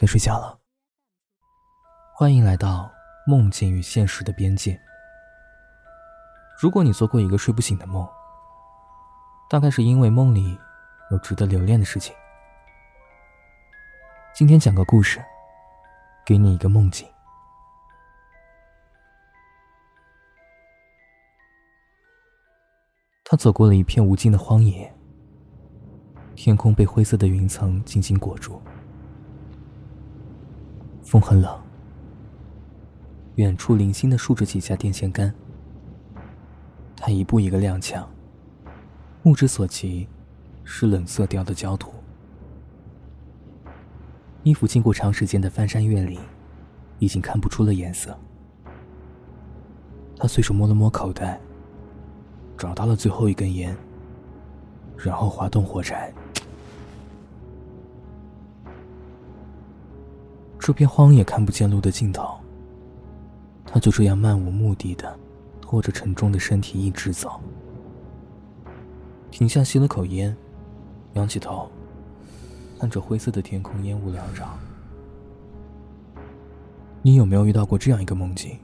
该睡觉了。欢迎来到梦境与现实的边界。如果你做过一个睡不醒的梦，大概是因为梦里有值得留恋的事情。今天讲个故事，给你一个梦境。他走过了一片无尽的荒野，天空被灰色的云层紧紧裹住，风很冷。远处零星的竖着几架电线杆，他一步一个踉跄，目之所及是冷色调的焦土。衣服经过长时间的翻山越岭，已经看不出了颜色。他随手摸了摸口袋。找到了最后一根烟，然后滑动火柴。这片荒野看不见路的尽头，他就这样漫无目的的拖着沉重的身体一直走。停下吸了口烟，仰起头，看着灰色的天空，烟雾缭绕。你有没有遇到过这样一个梦境？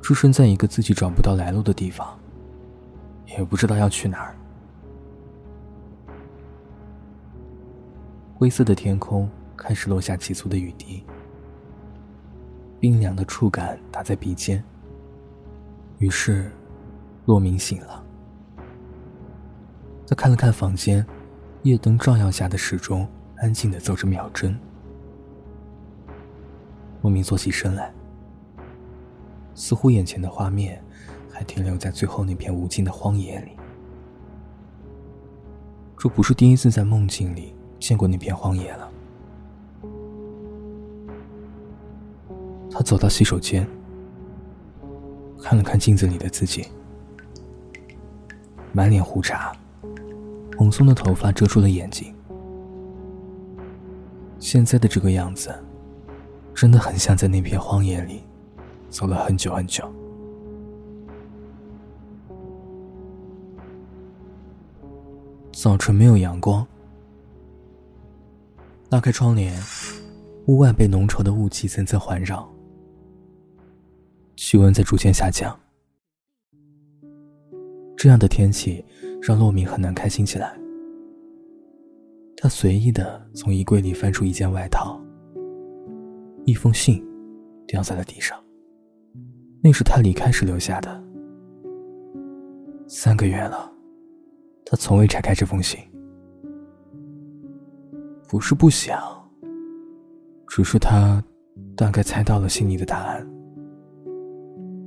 置身在一个自己找不到来路的地方。也不知道要去哪儿。灰色的天空开始落下急促的雨滴，冰凉的触感打在鼻尖。于是，洛明醒了。他看了看房间，夜灯照耀下的时钟安静的走着秒针。洛明坐起身来，似乎眼前的画面。还停留在最后那片无尽的荒野里。这不是第一次在梦境里见过那片荒野了。他走到洗手间，看了看镜子里的自己，满脸胡茬，蓬松的头发遮住了眼睛。现在的这个样子，真的很像在那片荒野里走了很久很久。早晨没有阳光，拉开窗帘，屋外被浓稠的雾气层层环绕，气温在逐渐下降。这样的天气让洛明很难开心起来。他随意的从衣柜里翻出一件外套，一封信掉在了地上，那是他离开时留下的。三个月了。他从未拆开这封信，不是不想，只是他大概猜到了信里的答案。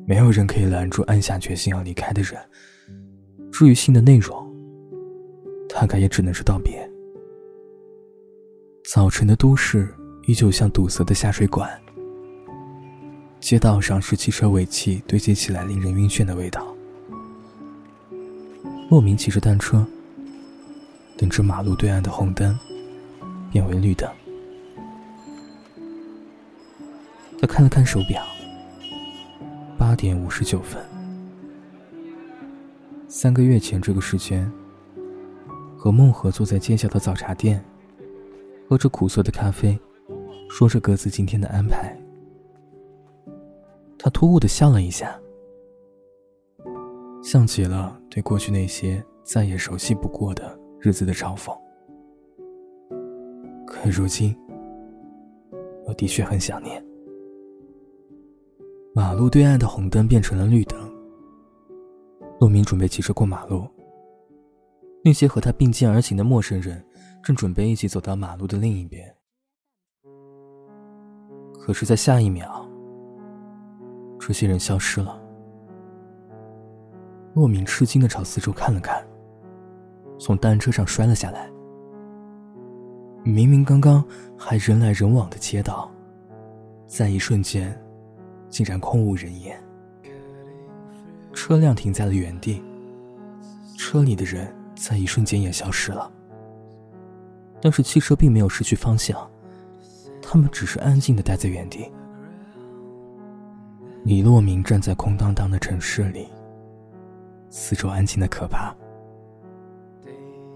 没有人可以拦住暗下决心要离开的人。至于信的内容，大概也只能是道别。早晨的都市依旧像堵塞的下水管，街道上是汽车尾气堆积起来令人晕眩的味道。莫名骑着单车，等着马路对岸的红灯变为绿灯。他看了看手表，点五十九分。三个月前这个时间，和孟和坐在街角的早茶店，喝着苦涩的咖啡，说着各自今天的安排。他突兀的笑了一下。像极了对过去那些再也熟悉不过的日子的嘲讽，可如今，我的确很想念。马路对岸的红灯变成了绿灯，陆明准备骑车过马路。那些和他并肩而行的陌生人，正准备一起走到马路的另一边，可是，在下一秒，这些人消失了。洛敏吃惊的朝四周看了看，从单车上摔了下来。明明刚刚还人来人往的街道，在一瞬间，竟然空无人烟。车辆停在了原地，车里的人在一瞬间也消失了。但是汽车并没有失去方向，他们只是安静的待在原地。李洛明站在空荡荡的城市里。四周安静的可怕。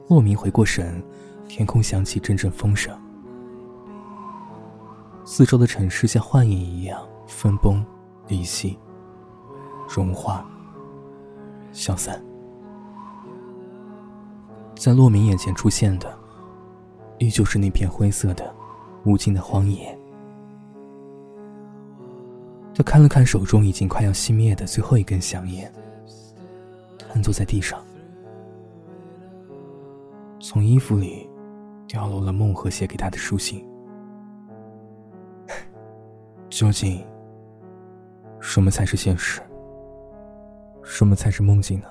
莫名回过神，天空响起阵阵风声。四周的城市像幻影一样分崩离析、融化、消散。在洛明眼前出现的，依旧是那片灰色的、无尽的荒野。他看了看手中已经快要熄灭的最后一根香烟，瘫坐在地上。从衣服里掉落了孟和写给他的书信。究竟，什么才是现实？什么才是梦境呢？